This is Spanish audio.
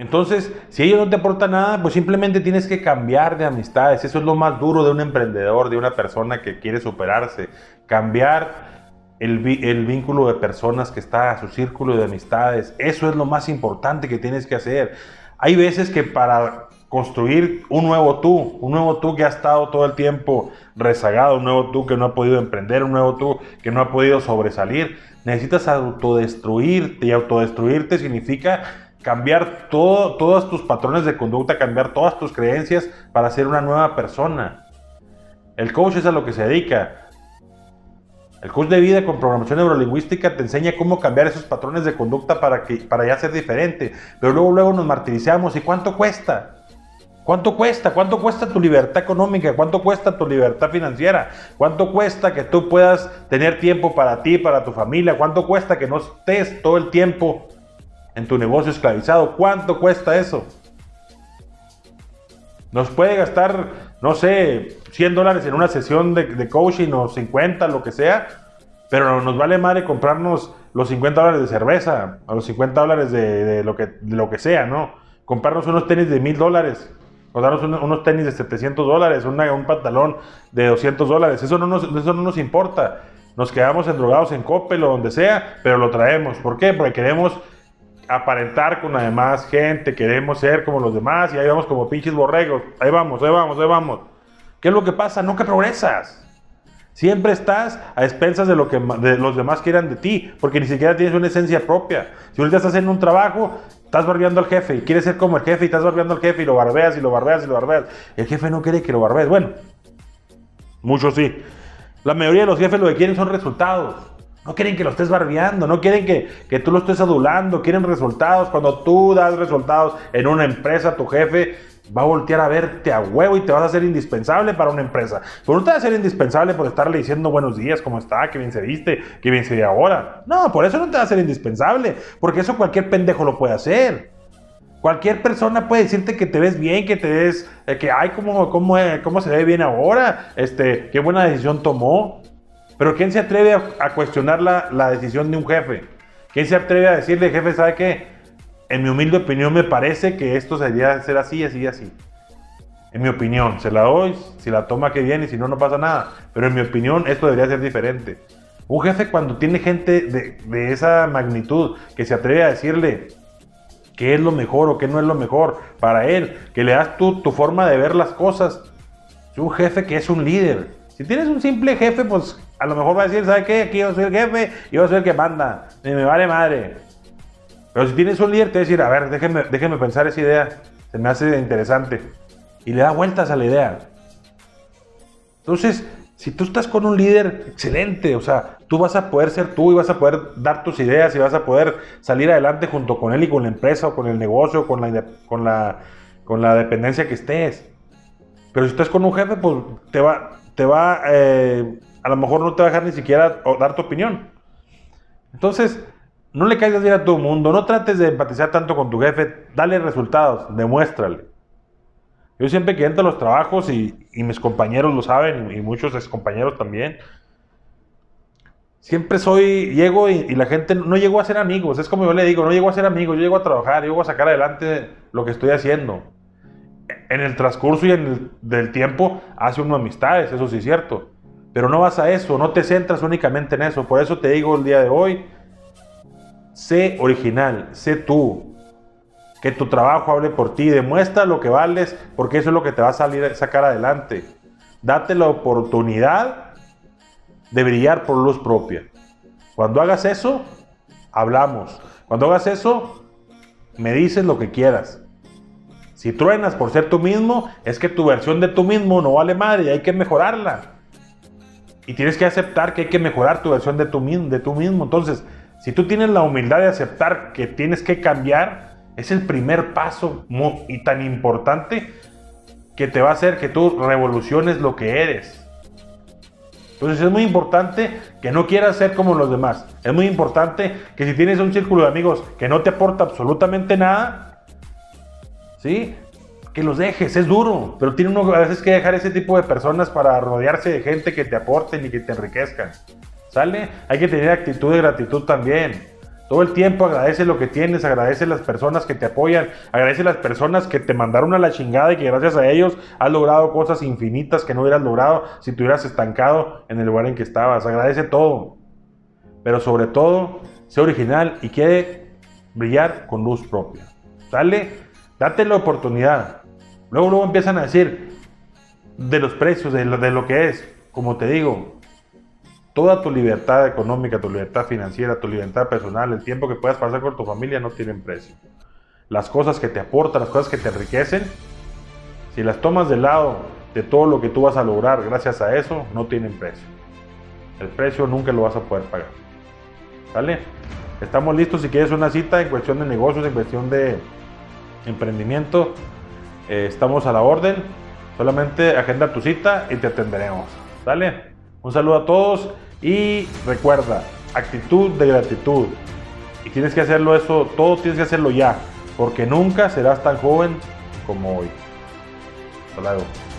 Entonces, si ellos no te aportan nada, pues simplemente tienes que cambiar de amistades. Eso es lo más duro de un emprendedor, de una persona que quiere superarse. Cambiar el, vínculo de personas que está a su círculo de amistades. Eso es lo más importante que tienes que hacer. Hay veces que para construir un nuevo tú, un nuevo tú que ha estado todo el tiempo rezagado, un nuevo tú que no ha podido emprender, un nuevo tú que no ha podido sobresalir, necesitas autodestruirte y autodestruirte significa cambiar todo, todos tus patrones de conducta, cambiar todas tus creencias para ser una nueva persona. El coach es a lo que se dedica. El coach de vida con programación neurolingüística te enseña cómo cambiar esos patrones de conducta para, que, para ya ser diferente. Pero luego, luego nos martirizamos. ¿Y cuánto cuesta? ¿Cuánto cuesta? ¿Cuánto cuesta tu libertad económica? ¿Cuánto cuesta tu libertad financiera? ¿Cuánto cuesta que tú puedas tener tiempo para ti, para tu familia? ¿Cuánto cuesta que no estés todo el tiempo en tu negocio esclavizado. ¿Cuánto cuesta eso? Nos puede gastar, no sé, 100 dólares en una sesión de, coaching o 50, lo que sea, pero nos vale madre comprarnos los 50 dólares de cerveza o los 50 dólares de, lo, que, lo que sea, ¿no? Comprarnos unos tenis de 1000 dólares o darnos unos tenis de 700 dólares, un pantalón de 200 dólares. Eso no, nos, eso no nos importa. Nos quedamos endrogados en Coppel o donde sea, pero lo traemos. ¿Por qué? Porque queremos aparentar con la demás gente, queremos ser como los demás y ahí vamos como pinches borregos. Ahí vamos, ahí vamos, ahí vamos. ¿Qué es lo que pasa? Que progresas. Siempre estás a expensas de lo que los demás quieran de ti, porque ni siquiera tienes una esencia propia. Si ahorita estás haciendo un trabajo, estás barbeando al jefe y quieres ser como el jefe y estás barbeando al jefe y lo barbeas y lo barbeas y lo barbeas. El jefe no quiere que lo barbees. Bueno, muchos sí. La mayoría de los jefes lo que quieren son resultados. No quieren que lo estés barbeando, no quieren que, tú lo estés adulando, quieren resultados. Cuando tú das resultados en una empresa, tu jefe va a voltear a verte a huevo y te vas a hacer indispensable para una empresa. Pero no te vas a ser indispensable por estarle diciendo buenos días, cómo está, qué bien se viste, qué bien se ve ahora. No, por eso no te va a ser indispensable, porque eso cualquier pendejo lo puede hacer. Cualquier persona puede decirte que te ves bien, que te ves, eh, que ay, cómo, cómo, eh, cómo se ve bien ahora, este, qué buena decisión tomó. Pero ¿quién se atreve a, cuestionar la, decisión de un jefe? ¿Quién se atreve a decirle, jefe, ¿sabe qué? En mi humilde opinión me parece que esto sería ser así, así, así. En mi opinión, se la doy, si la toma que viene y si no, no pasa nada. Pero en mi opinión, esto debería ser diferente. Un jefe cuando tiene gente de, esa magnitud que se atreve a decirle qué es lo mejor o qué no es lo mejor para él, que le das tú tu forma de ver las cosas. Es un jefe que es un líder. Si tienes un simple jefe, pues a lo mejor va a decir, ¿sabe qué? Aquí yo soy el jefe yo soy el que manda. Y me vale madre. Pero si tienes un líder, te va a decir, a ver, déjeme, déjeme pensar esa idea. Se me hace interesante. Y le da vueltas a la idea. Entonces, si tú estás con un líder excelente, o sea, tú vas a poder ser tú y vas a poder dar tus ideas y vas a poder salir adelante junto con él y con la empresa o con el negocio, con la, con la, con la dependencia que estés. Pero si estás con un jefe, pues te va, te va eh, a lo mejor no te va a dejar ni siquiera dar tu opinión. Entonces, no le caigas bien a todo el mundo, no trates de empatizar tanto con tu jefe, dale resultados, demuéstrale. Yo siempre que entro a los trabajos, y, mis compañeros lo saben, y, muchos ex compañeros también, siempre soy, llego y, la gente no llego a ser amigos, es como yo le digo, no llego a ser amigos, yo llego a trabajar, yo llego a sacar adelante lo que estoy haciendo. En el transcurso y en el del tiempo hace uno amistades, eso sí es cierto. Pero no vas a eso, no te centras únicamente en eso. Por eso te digo el día de hoy, sé original, sé tú. Que tu trabajo hable por ti, demuestra lo que vales, porque eso es lo que te va a salir sacar adelante. Date la oportunidad de brillar por luz propia. Cuando hagas eso, hablamos. Cuando hagas eso, me dices lo que quieras. Si truenas por ser tú mismo, es que tu versión de tú mismo no vale madre y hay que mejorarla. Y tienes que aceptar que hay que mejorar tu versión de tú, mismo. Entonces, si tú tienes la humildad de aceptar que tienes que cambiar, es el primer paso y tan importante que te va a hacer que tú revoluciones lo que eres. Entonces es muy importante que no quieras ser como los demás. Es muy importante que si tienes un círculo de amigos que no te aporta absolutamente nada, ¿sí? que los dejes, es duro, pero tiene uno a veces que dejar ese tipo de personas para rodearse de gente que te aporten y que te enriquezcan. ¿Sale? Hay que tener actitud de gratitud también. Todo el tiempo agradece lo que tienes, agradece las personas que te apoyan, agradece las personas que te mandaron a la chingada y que gracias a ellos has logrado cosas infinitas que no hubieras logrado si te hubieras estancado en el lugar en que estabas. Agradece todo. Pero sobre todo, sé original y quiere brillar con luz propia. Dale, date la oportunidad. Luego, luego empiezan a decir de los precios, de lo, de lo que es. Como te digo, Toda tu libertad económica, tu libertad financiera, tu libertad personal, el tiempo que puedas pasar con tu familia no tienen precio. Las cosas que te aportan, las cosas que te enriquecen, si las tomas del lado de todo lo que tú vas a lograr gracias a eso, no tienen precio. El precio nunca lo vas a poder pagar. ¿Vale? Estamos listos si quieres una cita en cuestión de negocios, en cuestión de emprendimiento. Eh, estamos a la orden. Solamente agenda tu cita y te atenderemos. ¿Vale? Un saludo a todos y recuerda, actitud de gratitud. Y tienes que hacerlo eso, todo tienes que hacerlo ya, porque nunca serás tan joven como hoy. Hasta luego.